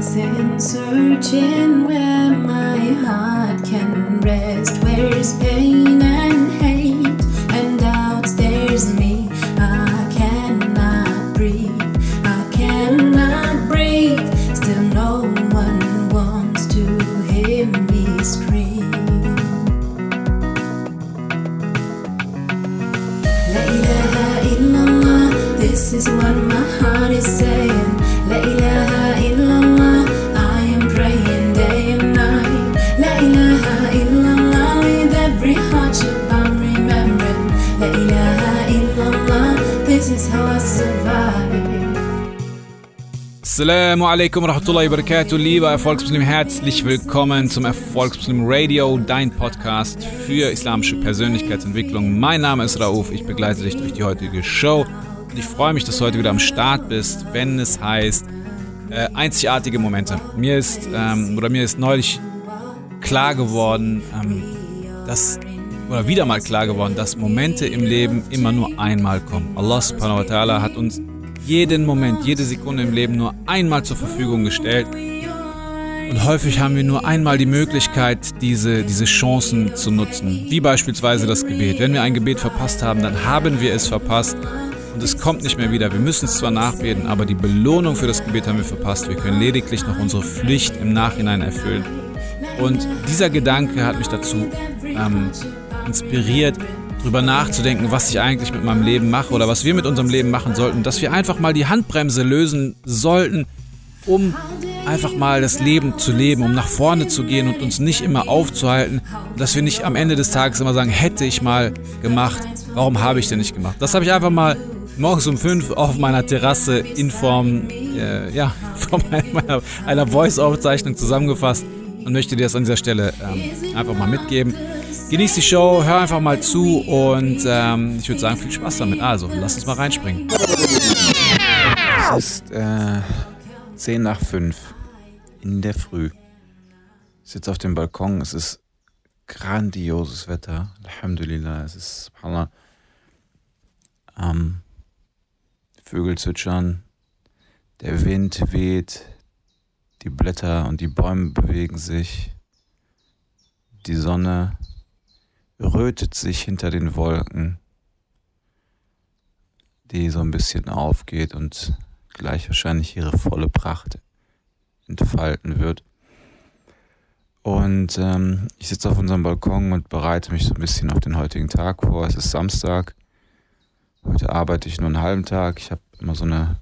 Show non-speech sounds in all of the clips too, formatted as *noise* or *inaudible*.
and searching where my heart can rest. Where's pain Assalamu alaikum warahmatullahi wabarakatuh, lieber Erfolgsmuslim, herzlich willkommen zum Erfolgsmuslim Radio, dein Podcast für islamische Persönlichkeitsentwicklung. Mein Name ist Rauf, ich begleite dich durch die heutige Show und ich freue mich, dass du heute wieder am Start bist, wenn es heißt äh, einzigartige Momente. Mir ist ähm, oder mir ist neulich klar geworden, ähm, dass oder wieder mal klar geworden, dass Momente im Leben immer nur einmal kommen. Allah subhanahu wa ta'ala hat uns jeden Moment, jede Sekunde im Leben nur einmal zur Verfügung gestellt. Und häufig haben wir nur einmal die Möglichkeit, diese, diese Chancen zu nutzen. Wie beispielsweise das Gebet. Wenn wir ein Gebet verpasst haben, dann haben wir es verpasst. Und es kommt nicht mehr wieder. Wir müssen es zwar nachbeten, aber die Belohnung für das Gebet haben wir verpasst. Wir können lediglich noch unsere Pflicht im Nachhinein erfüllen. Und dieser Gedanke hat mich dazu ähm, inspiriert, darüber nachzudenken, was ich eigentlich mit meinem Leben mache oder was wir mit unserem Leben machen sollten. Dass wir einfach mal die Handbremse lösen sollten, um einfach mal das Leben zu leben, um nach vorne zu gehen und uns nicht immer aufzuhalten. Dass wir nicht am Ende des Tages immer sagen, hätte ich mal gemacht, warum habe ich denn nicht gemacht? Das habe ich einfach mal morgens um fünf auf meiner Terrasse in Form, äh, ja, *laughs* Form einer, einer Voice-Aufzeichnung zusammengefasst und möchte dir das an dieser Stelle ähm, einfach mal mitgeben. Genieß die Show, hör einfach mal zu und ähm, ich würde sagen, viel Spaß damit. Also, lass uns mal reinspringen. Es ist äh, 10 nach 5 in der Früh. Ich sitze auf dem Balkon, es ist grandioses Wetter. Alhamdulillah, es ist subhanallah. Ähm, Vögel zwitschern, der Wind weht, die Blätter und die Bäume bewegen sich, die Sonne rötet sich hinter den Wolken, die so ein bisschen aufgeht und gleich wahrscheinlich ihre volle Pracht entfalten wird. Und ähm, ich sitze auf unserem Balkon und bereite mich so ein bisschen auf den heutigen Tag vor. Es ist Samstag. Heute arbeite ich nur einen halben Tag. Ich habe immer so eine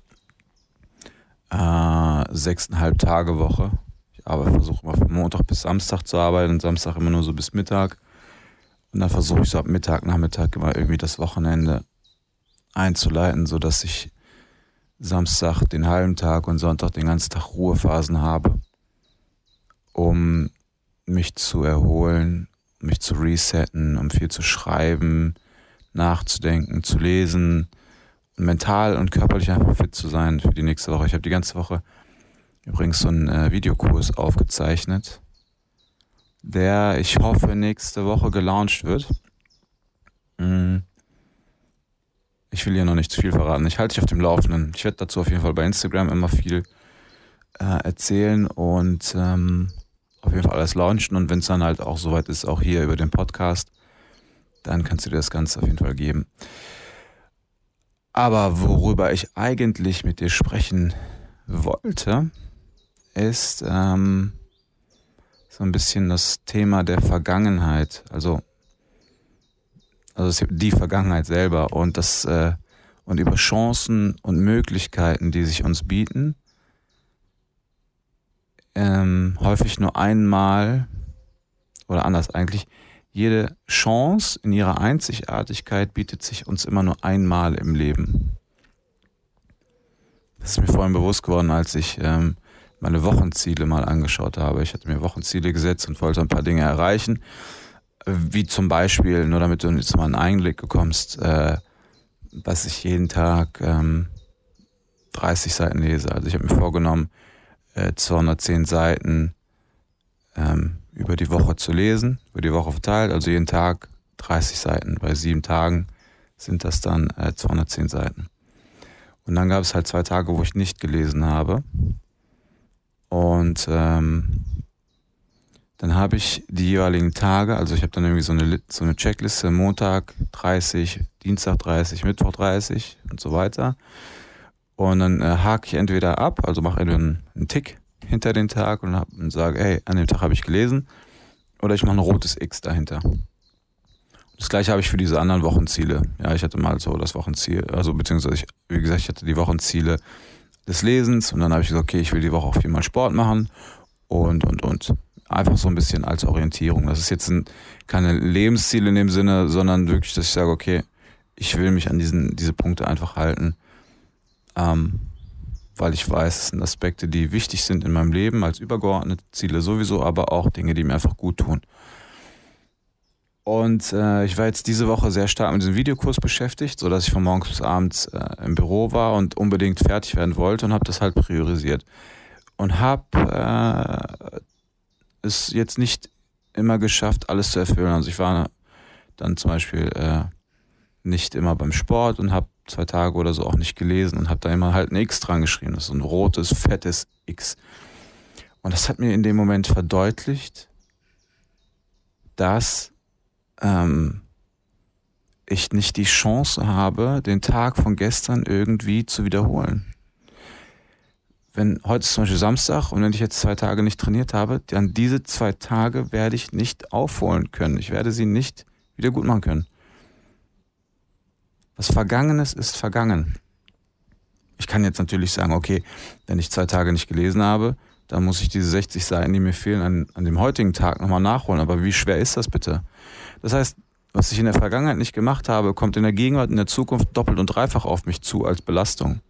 äh, sechseinhalb Tage Woche. Ich versuche immer von Montag bis Samstag zu arbeiten und Samstag immer nur so bis Mittag. Und dann versuche ich so ab Mittag, Nachmittag immer irgendwie das Wochenende einzuleiten, sodass ich Samstag den halben Tag und Sonntag den ganzen Tag Ruhephasen habe, um mich zu erholen, mich zu resetten, um viel zu schreiben, nachzudenken, zu lesen mental und körperlich einfach fit zu sein für die nächste Woche. Ich habe die ganze Woche übrigens so einen äh, Videokurs aufgezeichnet, der ich hoffe nächste Woche gelauncht wird. Mm. Ich will hier noch nicht zu viel verraten. Ich halte dich auf dem Laufenden. Ich werde dazu auf jeden Fall bei Instagram immer viel äh, erzählen und ähm, auf jeden Fall alles launchen. Und wenn es dann halt auch soweit ist, auch hier über den Podcast, dann kannst du dir das Ganze auf jeden Fall geben. Aber worüber ich eigentlich mit dir sprechen wollte, ist ähm, so ein bisschen das Thema der Vergangenheit. Also, also die Vergangenheit selber und das äh, und über Chancen und Möglichkeiten, die sich uns bieten. Ähm, häufig nur einmal oder anders eigentlich jede Chance in ihrer Einzigartigkeit bietet sich uns immer nur einmal im Leben. Das ist mir vorhin bewusst geworden, als ich ähm, meine Wochenziele mal angeschaut habe. Ich hatte mir Wochenziele gesetzt und wollte ein paar Dinge erreichen, wie zum Beispiel, nur damit du jetzt mal einen Einblick bekommst, äh, dass ich jeden Tag ähm, 30 Seiten lese. Also ich habe mir vorgenommen, äh, 210 Seiten ähm, über die Woche zu lesen, über die Woche verteilt, also jeden Tag 30 Seiten. Bei sieben Tagen sind das dann äh, 210 Seiten. Und dann gab es halt zwei Tage, wo ich nicht gelesen habe. Und ähm, dann habe ich die jeweiligen Tage, also ich habe dann irgendwie so eine, so eine Checkliste, Montag 30, Dienstag 30, Mittwoch 30 und so weiter. Und dann äh, hake ich entweder ab, also mache entweder einen, einen Tick hinter den Tag und, hab, und sage, hey, an dem Tag habe ich gelesen. Oder ich mache ein rotes X dahinter. Das gleiche habe ich für diese anderen Wochenziele. Ja, ich hatte mal so das Wochenziel, also beziehungsweise, ich, wie gesagt, ich hatte die Wochenziele des Lesens und dann habe ich gesagt, okay, ich will die Woche auch viermal Sport machen und, und, und. Einfach so ein bisschen als Orientierung. Das ist jetzt ein, keine Lebensziele in dem Sinne, sondern wirklich, dass ich sage, okay, ich will mich an diesen, diese Punkte einfach halten, ähm, weil ich weiß, es sind Aspekte, die wichtig sind in meinem Leben als übergeordnete Ziele sowieso, aber auch Dinge, die mir einfach gut tun. Und äh, ich war jetzt diese Woche sehr stark mit diesem Videokurs beschäftigt, sodass ich von morgens bis abends äh, im Büro war und unbedingt fertig werden wollte und habe das halt priorisiert. Und habe äh, es jetzt nicht immer geschafft, alles zu erfüllen. Also ich war dann zum Beispiel äh, nicht immer beim Sport und habe zwei Tage oder so auch nicht gelesen und habe da immer halt ein X dran geschrieben. Das ist ein rotes, fettes X. Und das hat mir in dem Moment verdeutlicht, dass ähm, ich nicht die Chance habe, den Tag von gestern irgendwie zu wiederholen wenn heute ist zum Beispiel Samstag und wenn ich jetzt zwei Tage nicht trainiert habe, dann diese zwei Tage werde ich nicht aufholen können. Ich werde sie nicht wieder gut machen können. Was Vergangenes ist vergangen. Ich kann jetzt natürlich sagen, okay, wenn ich zwei Tage nicht gelesen habe, dann muss ich diese 60 Seiten, die mir fehlen, an, an dem heutigen Tag nochmal nachholen. Aber wie schwer ist das bitte? Das heißt, was ich in der Vergangenheit nicht gemacht habe, kommt in der Gegenwart, in der Zukunft doppelt und dreifach auf mich zu als Belastung.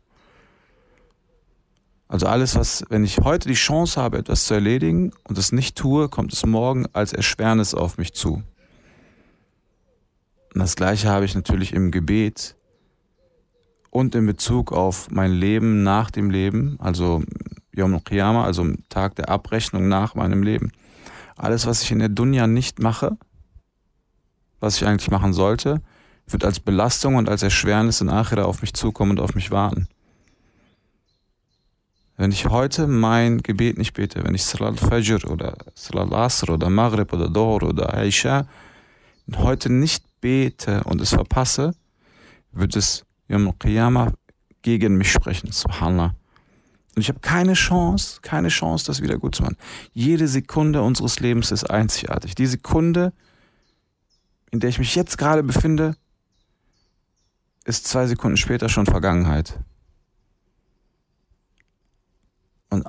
Also alles, was, wenn ich heute die Chance habe, etwas zu erledigen und es nicht tue, kommt es morgen als Erschwernis auf mich zu. Und das Gleiche habe ich natürlich im Gebet und in Bezug auf mein Leben nach dem Leben, also Yom Qiyamah, also Tag der Abrechnung nach meinem Leben. Alles, was ich in der Dunya nicht mache, was ich eigentlich machen sollte, wird als Belastung und als Erschwernis in Achira auf mich zukommen und auf mich warten. Wenn ich heute mein Gebet nicht bete, wenn ich Salat Fajr oder Salat Asr oder Maghrib oder Dohr oder Aisha heute nicht bete und es verpasse, wird es Yom Qiyamah gegen mich sprechen. Subhanallah. Und ich habe keine Chance, keine Chance, das wieder gut zu machen. Jede Sekunde unseres Lebens ist einzigartig. Die Sekunde, in der ich mich jetzt gerade befinde, ist zwei Sekunden später schon Vergangenheit. Und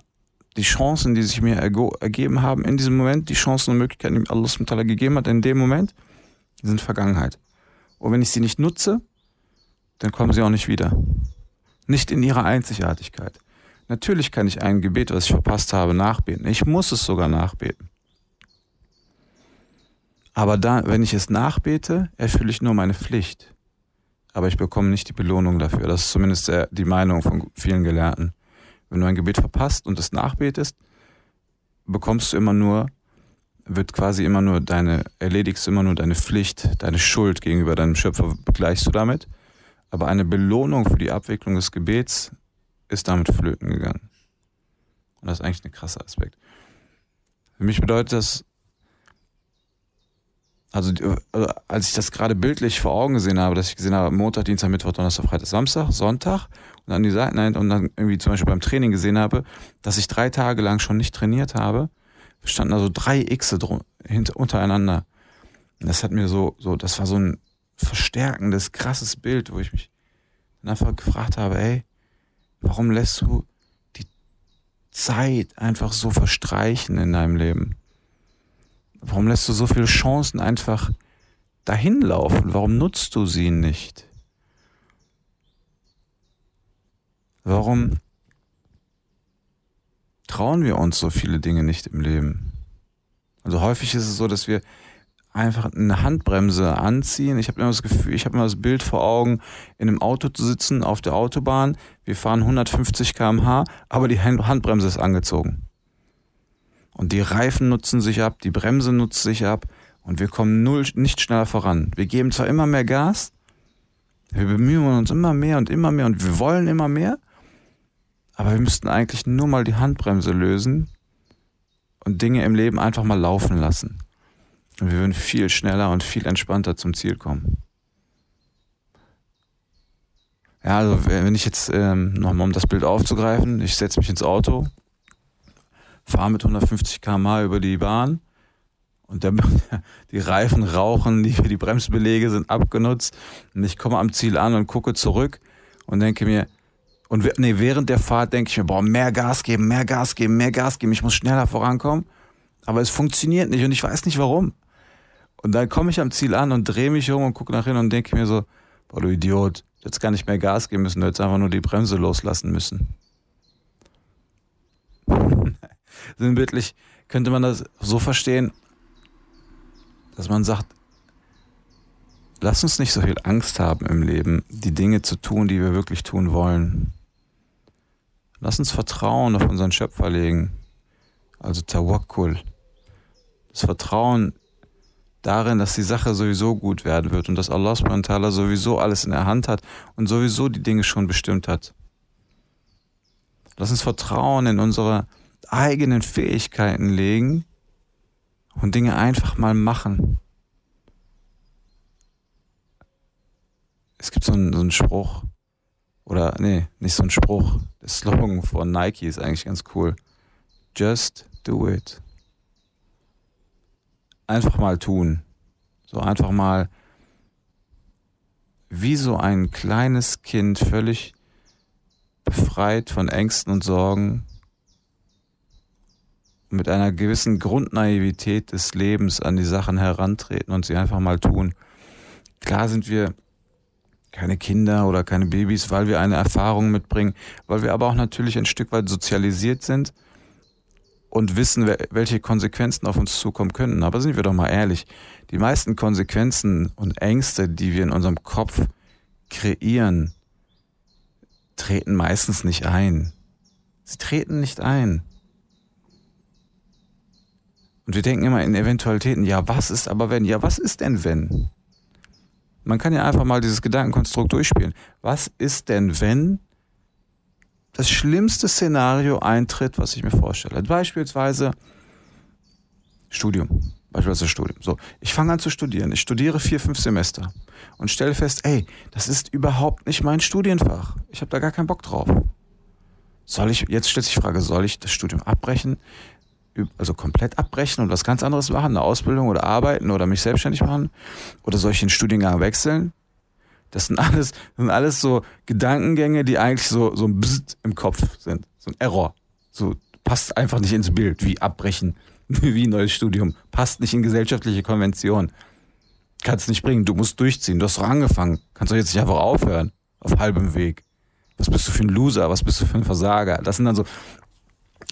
die Chancen, die sich mir ergeben haben in diesem Moment, die Chancen und Möglichkeiten, die mir Allah gegeben hat, in dem Moment, sind Vergangenheit. Und wenn ich sie nicht nutze, dann kommen sie auch nicht wieder. Nicht in ihrer Einzigartigkeit. Natürlich kann ich ein Gebet, was ich verpasst habe, nachbeten. Ich muss es sogar nachbeten. Aber da, wenn ich es nachbete, erfülle ich nur meine Pflicht. Aber ich bekomme nicht die Belohnung dafür. Das ist zumindest die Meinung von vielen Gelehrten. Wenn du ein Gebet verpasst und es nachbetest, bekommst du immer nur, wird quasi immer nur deine, erledigst immer nur deine Pflicht, deine Schuld gegenüber deinem Schöpfer begleichst du damit. Aber eine Belohnung für die Abwicklung des Gebets ist damit flöten gegangen. Und das ist eigentlich ein krasser Aspekt. Für mich bedeutet das, also, also als ich das gerade bildlich vor Augen gesehen habe, dass ich gesehen habe, Montag, Dienstag, Mittwoch, Donnerstag, Freitag, Samstag, Sonntag und dann die Seiten und dann irgendwie zum Beispiel beim Training gesehen habe, dass ich drei Tage lang schon nicht trainiert habe, standen also drei Xe hinter, untereinander. Das hat mir so, so, das war so ein verstärkendes, krasses Bild, wo ich mich dann einfach gefragt habe, ey, warum lässt du die Zeit einfach so verstreichen in deinem Leben? Warum lässt du so viele Chancen einfach dahin laufen? Warum nutzt du sie nicht? Warum trauen wir uns so viele Dinge nicht im Leben? Also häufig ist es so, dass wir einfach eine Handbremse anziehen. Ich habe immer das Gefühl, ich habe immer das Bild vor Augen, in einem Auto zu sitzen auf der Autobahn. Wir fahren 150 km/h, aber die Handbremse ist angezogen. Und die Reifen nutzen sich ab, die Bremse nutzt sich ab und wir kommen null, nicht schneller voran. Wir geben zwar immer mehr Gas, wir bemühen uns immer mehr und immer mehr und wir wollen immer mehr, Aber wir müssten eigentlich nur mal die Handbremse lösen und Dinge im Leben einfach mal laufen lassen. Und wir würden viel schneller und viel entspannter zum Ziel kommen. Ja, also wenn ich jetzt ähm, nochmal um das Bild aufzugreifen, ich setze mich ins Auto, fahre mit 150 km/h über die Bahn und der, *laughs* die Reifen rauchen, die, die Bremsbelege sind abgenutzt und ich komme am Ziel an und gucke zurück und denke mir, und nee, während der Fahrt denke ich mir, boah, mehr Gas geben, mehr Gas geben, mehr Gas geben, ich muss schneller vorankommen. Aber es funktioniert nicht und ich weiß nicht warum. Und dann komme ich am Ziel an und drehe mich um und gucke nach hinten und denke mir so, boah, du Idiot, du hättest gar nicht mehr Gas geben müssen, du hättest einfach nur die Bremse loslassen müssen. Sinnbildlich könnte man das so verstehen, dass man sagt, lass uns nicht so viel Angst haben im Leben, die Dinge zu tun, die wir wirklich tun wollen. Lass uns Vertrauen auf unseren Schöpfer legen, also Tawakkul. Das Vertrauen darin, dass die Sache sowieso gut werden wird und dass Allah subhanahu sowieso alles in der Hand hat und sowieso die Dinge schon bestimmt hat. Lass uns Vertrauen in unsere eigenen Fähigkeiten legen und Dinge einfach mal machen. Es gibt so einen, so einen Spruch, oder nee, nicht so ein Spruch, der Slogan von Nike ist eigentlich ganz cool. Just do it. Einfach mal tun. So einfach mal wie so ein kleines Kind völlig befreit von Ängsten und Sorgen mit einer gewissen Grundnaivität des Lebens an die Sachen herantreten und sie einfach mal tun. Klar sind wir keine Kinder oder keine Babys, weil wir eine Erfahrung mitbringen, weil wir aber auch natürlich ein Stück weit sozialisiert sind und wissen, welche Konsequenzen auf uns zukommen könnten. Aber sind wir doch mal ehrlich, die meisten Konsequenzen und Ängste, die wir in unserem Kopf kreieren, treten meistens nicht ein. Sie treten nicht ein. Und wir denken immer in Eventualitäten, ja, was ist aber wenn? Ja, was ist denn wenn? Man kann ja einfach mal dieses Gedankenkonstrukt durchspielen. Was ist denn, wenn das schlimmste Szenario eintritt, was ich mir vorstelle? Beispielsweise Studium. Beispielsweise Studium. So, ich fange an zu studieren. Ich studiere vier, fünf Semester und stelle fest, ey, das ist überhaupt nicht mein Studienfach. Ich habe da gar keinen Bock drauf. Soll ich, jetzt stellt sich die Frage, soll ich das Studium abbrechen? Also komplett abbrechen und was ganz anderes machen, eine Ausbildung oder arbeiten oder mich selbstständig machen oder den Studiengang wechseln? Das sind alles, das sind alles so Gedankengänge, die eigentlich so, so ein Bzzzt im Kopf sind. So ein Error. So passt einfach nicht ins Bild, wie abbrechen, *laughs* wie ein neues Studium. Passt nicht in gesellschaftliche Konvention. Kannst nicht bringen, du musst durchziehen. Du hast doch angefangen. Kannst doch jetzt nicht einfach aufhören. Auf halbem Weg. Was bist du für ein Loser? Was bist du für ein Versager? Das sind dann so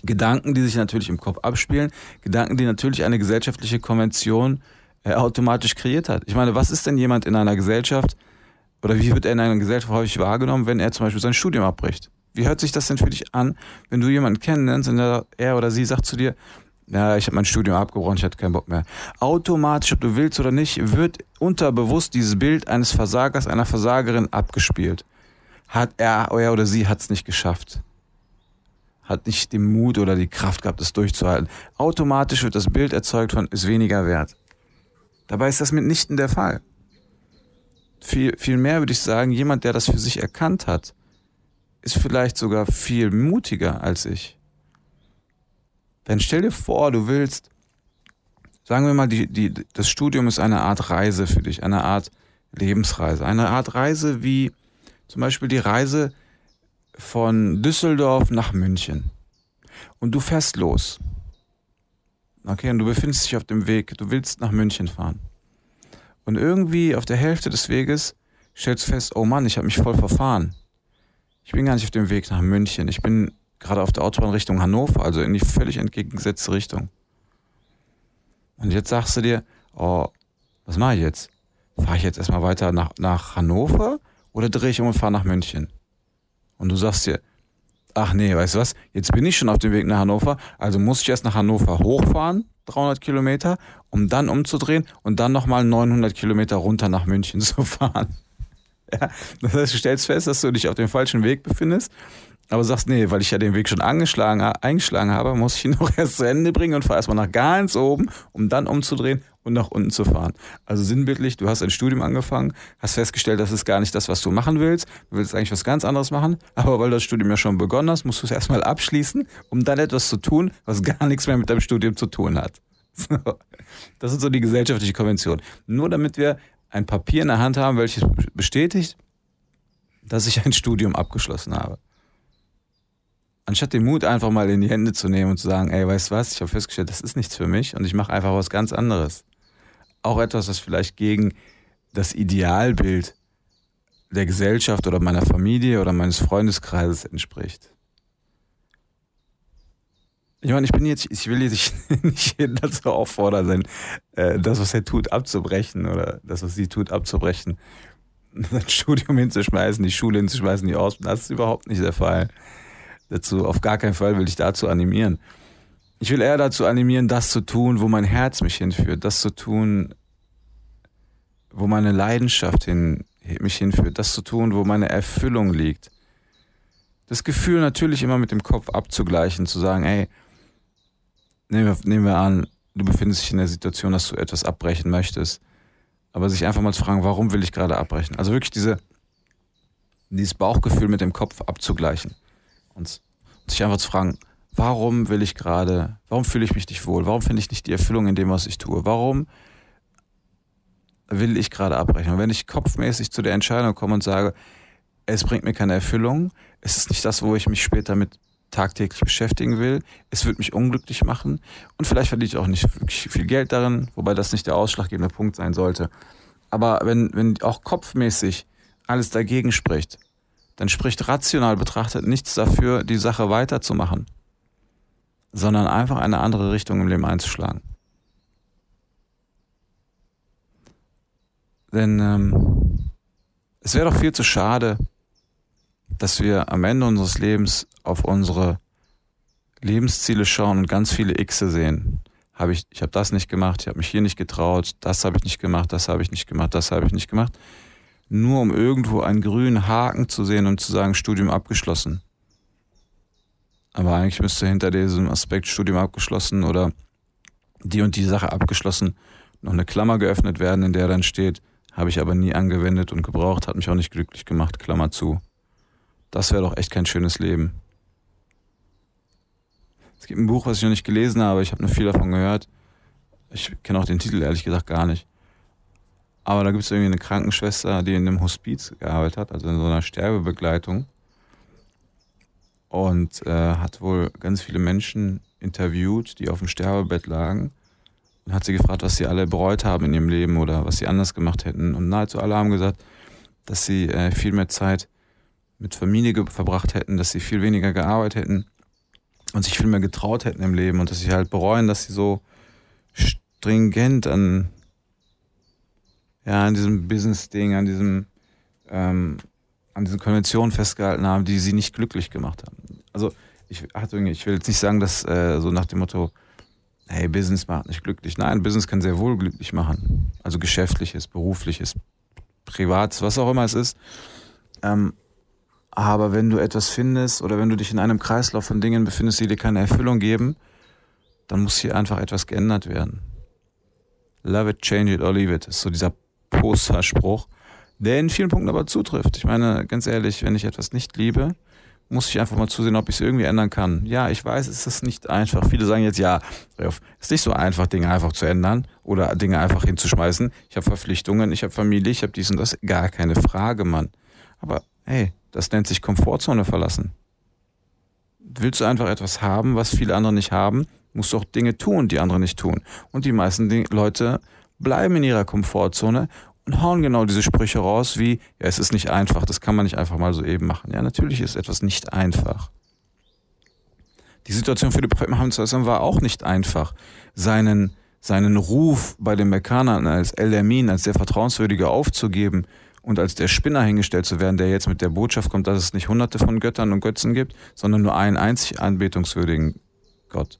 Gedanken, die sich natürlich im Kopf abspielen, Gedanken, die natürlich eine gesellschaftliche Konvention äh, automatisch kreiert hat. Ich meine, was ist denn jemand in einer Gesellschaft oder wie wird er in einer Gesellschaft häufig wahrgenommen, wenn er zum Beispiel sein Studium abbricht? Wie hört sich das denn für dich an, wenn du jemanden kennenlernst und er oder sie sagt zu dir, ja, ich habe mein Studium abgebrochen, ich hatte keinen Bock mehr. Automatisch, ob du willst oder nicht, wird unterbewusst dieses Bild eines Versagers, einer Versagerin abgespielt. Hat er, er oder sie hat es nicht geschafft hat nicht den Mut oder die Kraft gehabt, das durchzuhalten. Automatisch wird das Bild erzeugt von ist weniger wert. Dabei ist das mitnichten der Fall. Viel, viel mehr würde ich sagen, jemand, der das für sich erkannt hat, ist vielleicht sogar viel mutiger als ich. Denn stell dir vor, du willst, sagen wir mal, die, die, das Studium ist eine Art Reise für dich, eine Art Lebensreise, eine Art Reise wie zum Beispiel die Reise von Düsseldorf nach München. Und du fährst los. Okay, und du befindest dich auf dem Weg, du willst nach München fahren. Und irgendwie auf der Hälfte des Weges stellst du fest, oh Mann, ich habe mich voll verfahren. Ich bin gar nicht auf dem Weg nach München. Ich bin gerade auf der Autobahn Richtung Hannover, also in die völlig entgegengesetzte Richtung. Und jetzt sagst du dir, oh, was mache ich jetzt? Fahre ich jetzt erstmal weiter nach, nach Hannover oder drehe ich um und fahre nach München? Und du sagst dir, ach nee, weißt du was, jetzt bin ich schon auf dem Weg nach Hannover, also muss ich erst nach Hannover hochfahren, 300 Kilometer, um dann umzudrehen und dann nochmal 900 Kilometer runter nach München *laughs* zu fahren. Ja, das heißt, du stellst fest, dass du dich auf dem falschen Weg befindest Aber sagst, nee, weil ich ja den Weg schon angeschlagen, eingeschlagen habe, muss ich ihn *laughs* noch erst zu Ende bringen und fahr erstmal nach ganz oben, um dann umzudrehen und nach unten zu fahren. Also sinnbildlich, du hast ein Studium angefangen, hast festgestellt, das ist gar nicht das, was du machen willst. Du willst eigentlich was ganz anderes machen, aber weil das Studium ja schon begonnen hast, musst du es erstmal abschließen, um dann etwas zu tun, was gar nichts mehr mit deinem Studium zu tun hat. *laughs* Das ist so die gesellschaftliche Konvention. Nur damit wir ein Papier in der Hand haben, welches bestätigt, dass ich ein Studium abgeschlossen habe. Anstatt den Mut einfach mal in die Hände zu nehmen und zu sagen, ey, weißt du was, ich habe festgestellt, das ist nichts für mich und ich mache einfach was ganz anderes. Auch etwas, was vielleicht gegen das Idealbild der Gesellschaft oder meiner Familie oder meines Freundeskreises entspricht. Ich meine, ich bin jetzt, ich will jetzt nicht *laughs* dazu auffordern, äh, das, was er tut, abzubrechen oder das, was sie tut, abzubrechen. *laughs* Das Studium hinzuschmeißen, die Schule hinzuschmeißen, die Ausbildung, das ist überhaupt nicht der Fall. Dazu, auf gar keinen Fall will ich dazu animieren. Ich will eher dazu animieren, das zu tun, wo mein Herz mich hinführt, das zu tun, wo meine Leidenschaft hin, mich hinführt, das zu tun, wo meine Erfüllung liegt. Das Gefühl natürlich immer mit dem Kopf abzugleichen, zu sagen, ey, nehmen wir, nehmen wir an, du befindest dich in der Situation, dass du etwas abbrechen möchtest. Aber sich einfach mal zu fragen, warum will ich gerade abbrechen? Also wirklich diese, dieses Bauchgefühl mit dem Kopf abzugleichen. Und sich einfach zu fragen, warum will ich gerade, warum fühle ich mich nicht wohl? Warum finde ich nicht die Erfüllung in dem, was ich tue? Warum will ich gerade abbrechen? Und wenn ich kopfmäßig zu der Entscheidung komme und sage, es bringt mir keine Erfüllung, es ist nicht das, wo ich mich später mit tagtäglich beschäftigen will. Es wird mich unglücklich machen und vielleicht verliere ich auch nicht wirklich viel Geld darin, wobei das nicht der ausschlaggebende Punkt sein sollte. Aber wenn, wenn auch kopfmäßig alles dagegen spricht, dann spricht rational betrachtet nichts dafür, die Sache weiterzumachen, sondern einfach eine andere Richtung im Leben einzuschlagen. Denn ähm, es wäre doch viel zu schade, dass wir am Ende unseres Lebens auf unsere Lebensziele schauen und ganz viele Xe sehen. Hab ich ich habe das nicht gemacht, ich habe mich hier nicht getraut, das habe ich nicht gemacht, das habe ich nicht gemacht, das habe ich nicht gemacht. Nur um irgendwo einen grünen Haken zu sehen und zu sagen, Studium abgeschlossen. Aber eigentlich müsste hinter diesem Aspekt Studium abgeschlossen oder die und die Sache abgeschlossen noch eine Klammer geöffnet werden, in der dann steht, habe ich aber nie angewendet und gebraucht, hat mich auch nicht glücklich gemacht, Klammer zu. Das wäre doch echt kein schönes Leben. Es gibt ein Buch, was ich noch nicht gelesen habe, ich habe nur viel davon gehört. Ich kenne auch den Titel ehrlich gesagt gar nicht. Aber da gibt es irgendwie eine Krankenschwester, die in einem Hospiz gearbeitet hat, also in so einer Sterbebegleitung. Und äh, hat wohl ganz viele Menschen interviewt, die auf dem Sterbebett lagen. Und hat sie gefragt, was sie alle bereut haben in ihrem Leben oder was sie anders gemacht hätten. Und nahezu alle haben gesagt, dass sie äh, viel mehr Zeit mit Familie verbracht hätten, dass sie viel weniger gearbeitet hätten und sich viel mehr getraut hätten im Leben und dass sie halt bereuen, dass sie so stringent an, ja, an diesem Business-Ding, an diesem, ähm, an diesen Konventionen festgehalten haben, die sie nicht glücklich gemacht haben. Also ich, ich will jetzt nicht sagen, dass äh, so nach dem Motto, hey, Business macht nicht glücklich. Nein, Business kann sehr wohl glücklich machen. Also geschäftliches, berufliches, privates, was auch immer es ist. Ähm, aber wenn du etwas findest oder wenn du dich in einem Kreislauf von Dingen befindest, die dir keine Erfüllung geben, dann muss hier einfach etwas geändert werden. Love it, change it or leave it, ist so dieser Poster-Spruch, der in vielen Punkten aber zutrifft. Ich meine, ganz ehrlich, wenn ich etwas nicht liebe, muss ich einfach mal zusehen, ob ich es irgendwie ändern kann. Ja, ich weiß, es ist nicht einfach. Viele sagen jetzt, ja, es ist nicht so einfach, Dinge einfach zu ändern oder Dinge einfach hinzuschmeißen. Ich habe Verpflichtungen, ich habe Familie, ich habe dies und das. Gar keine Frage, Mann. Aber hey, das nennt sich Komfortzone verlassen. Willst du einfach etwas haben, was viele andere nicht haben, musst du auch Dinge tun, die andere nicht tun. Und die meisten Leute bleiben in ihrer Komfortzone und hauen genau diese Sprüche raus wie, ja, es ist nicht einfach, das kann man nicht einfach mal so eben machen. Ja, natürlich ist etwas nicht einfach. Die Situation für Prophet Muhammad war auch nicht einfach. Seinen, seinen Ruf bei den Mekkanern als El-Amin, als sehr Vertrauenswürdige aufzugeben und als der Spinner hingestellt zu werden, der jetzt mit der Botschaft kommt, dass es nicht hunderte von Göttern und Götzen gibt, sondern nur einen einzig anbetungswürdigen Gott.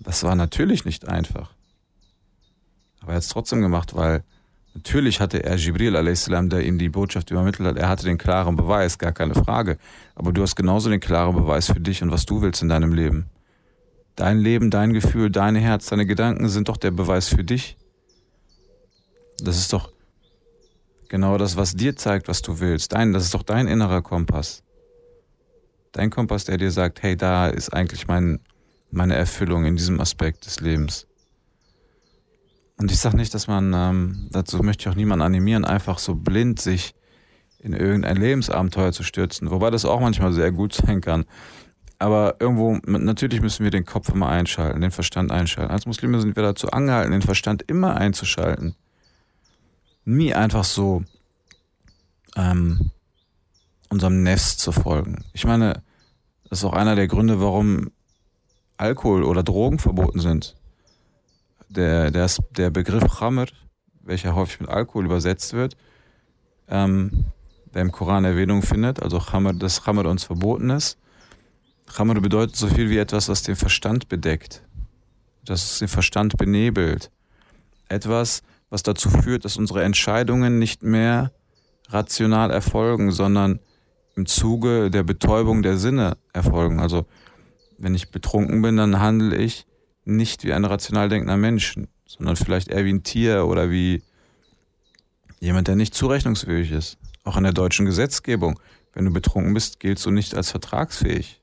Das war natürlich nicht einfach. Aber er hat es trotzdem gemacht, weil Natürlich hatte er Jibril a.s., der ihm die Botschaft übermittelt hat, er hatte den klaren Beweis, gar keine Frage. Aber du hast genauso den klaren Beweis für dich und was du willst in deinem Leben. Dein Leben, dein Gefühl, dein Herz, deine Gedanken sind doch der Beweis für dich. Das ist doch genau das, was dir zeigt, was du willst. Dein, das ist doch dein innerer Kompass. Dein Kompass, der dir sagt, hey, da ist eigentlich mein, meine Erfüllung in diesem Aspekt des Lebens. Und ich sage nicht, dass man, ähm, dazu möchte ich auch niemanden animieren, einfach so blind sich in irgendein Lebensabenteuer zu stürzen, wobei das auch manchmal sehr gut *laughs* sein kann. Aber irgendwo, natürlich müssen wir den Kopf immer einschalten, den Verstand einschalten. Als Muslime sind wir dazu angehalten, den Verstand immer einzuschalten. Nie einfach so ähm, unserem Nest zu folgen. Ich meine, das ist auch einer der Gründe, warum Alkohol oder Drogen verboten sind. Der, der, der Begriff Khamr, welcher häufig mit Alkohol übersetzt wird, ähm, der im Koran Erwähnung findet, also Khamr, das Khamr uns verboten ist, Khamr bedeutet so viel wie etwas, was den Verstand bedeckt, das den Verstand benebelt. Etwas, was dazu führt, dass unsere Entscheidungen nicht mehr rational erfolgen, sondern im Zuge der Betäubung der Sinne erfolgen. Also wenn ich betrunken bin, dann handle ich nicht wie ein rational denkender Mensch, sondern vielleicht eher wie ein Tier oder wie jemand, der nicht zurechnungsfähig ist. Auch in der deutschen Gesetzgebung. Wenn du betrunken bist, giltst du nicht als vertragsfähig.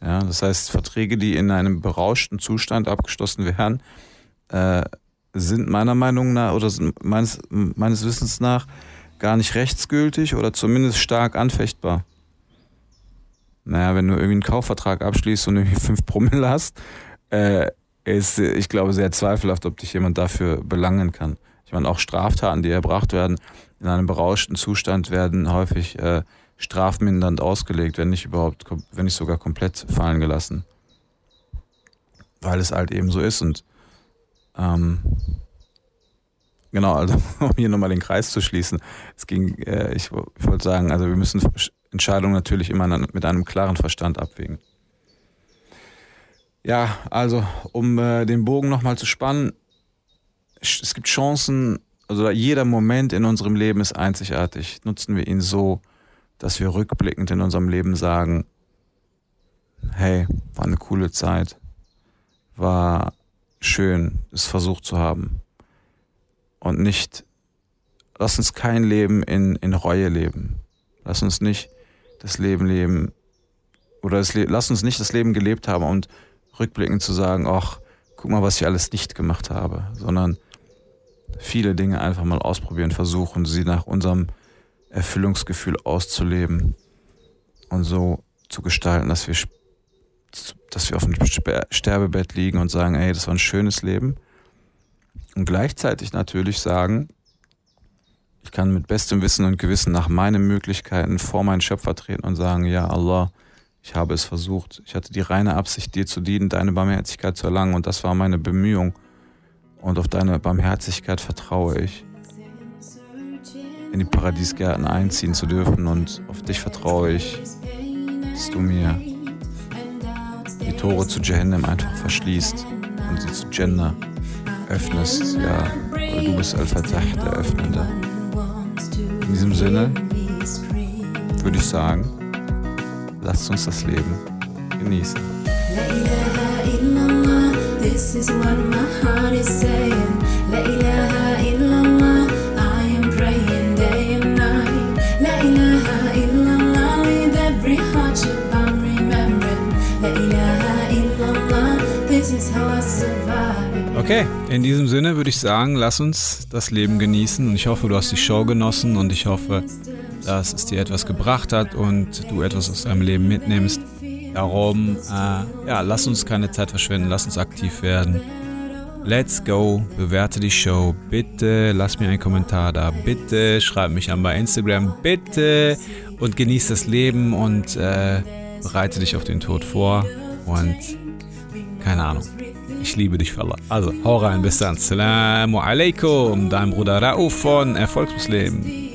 Ja, das heißt, Verträge, die in einem berauschten Zustand abgeschlossen werden, äh, sind meiner Meinung nach oder sind meines, meines Wissens nach gar nicht rechtsgültig oder zumindest stark anfechtbar. Naja, wenn du irgendwie einen Kaufvertrag abschließt und irgendwie 5 Promille hast, äh, ist, ich glaube, sehr zweifelhaft, ob dich jemand dafür belangen kann. Ich meine, auch Straftaten, die erbracht werden, in einem berauschten Zustand werden häufig äh, strafmindernd ausgelegt, wenn nicht überhaupt, wenn nicht sogar komplett fallen gelassen. Weil es halt eben so ist und ähm, genau, also *laughs* um hier nochmal den Kreis zu schließen, es ging, äh, ich, ich wollte sagen, also wir müssen Entscheidungen natürlich immer mit einem klaren Verstand abwägen. Ja, also um äh, den Bogen nochmal zu spannen, es gibt Chancen, also jeder Moment in unserem Leben ist einzigartig. Nutzen wir ihn so, dass wir rückblickend in unserem Leben sagen, hey, war eine coole Zeit, war schön, es versucht zu haben. Und nicht, lass uns kein Leben in, in Reue leben. Lass uns nicht das Leben leben, oder das lass uns nicht das Leben gelebt haben und rückblickend zu sagen, ach, guck mal, was ich alles nicht gemacht habe, sondern viele Dinge einfach mal ausprobieren, versuchen, sie nach unserem Erfüllungsgefühl auszuleben und so zu gestalten, dass wir, dass wir auf dem Sterbebett liegen und sagen, ey, das war ein schönes Leben. Und gleichzeitig natürlich sagen, ich kann mit bestem Wissen und Gewissen nach meinen Möglichkeiten vor meinen Schöpfer treten und sagen, ja, Allah, ich habe es versucht. Ich hatte die reine Absicht, dir zu dienen, deine Barmherzigkeit zu erlangen und das war meine Bemühung. Und auf deine Barmherzigkeit vertraue ich in die Paradiesgärten einziehen zu dürfen und auf dich vertraue ich, dass du mir die Tore zu Jahannam einfach verschließt und sie zu Jannah öffnest, ja, weil du bist Al-Fatah, der Öffnende. In diesem Sinne würde ich sagen, lasst uns das Leben genießen. This is what my heart is saying. La ilaha illallah, I am praying. Okay, in diesem Sinne würde ich sagen, lass uns das Leben genießen und ich hoffe, du hast die Show genossen und ich hoffe, dass es dir etwas gebracht hat und du etwas aus deinem Leben mitnimmst. Darum, äh, ja, lass uns keine Zeit verschwenden, lass uns aktiv werden. Let's go, bewerte die Show, bitte lass mir einen Kommentar da, bitte schreib mich an bei Instagram, bitte und genieß das Leben und äh, bereite dich auf den Tod vor und keine Ahnung. Ich liebe dich für Allah. Also, hau rein, bis dann. Assalamu alaikum, dein Bruder Rauf von Erfolgsmuslim.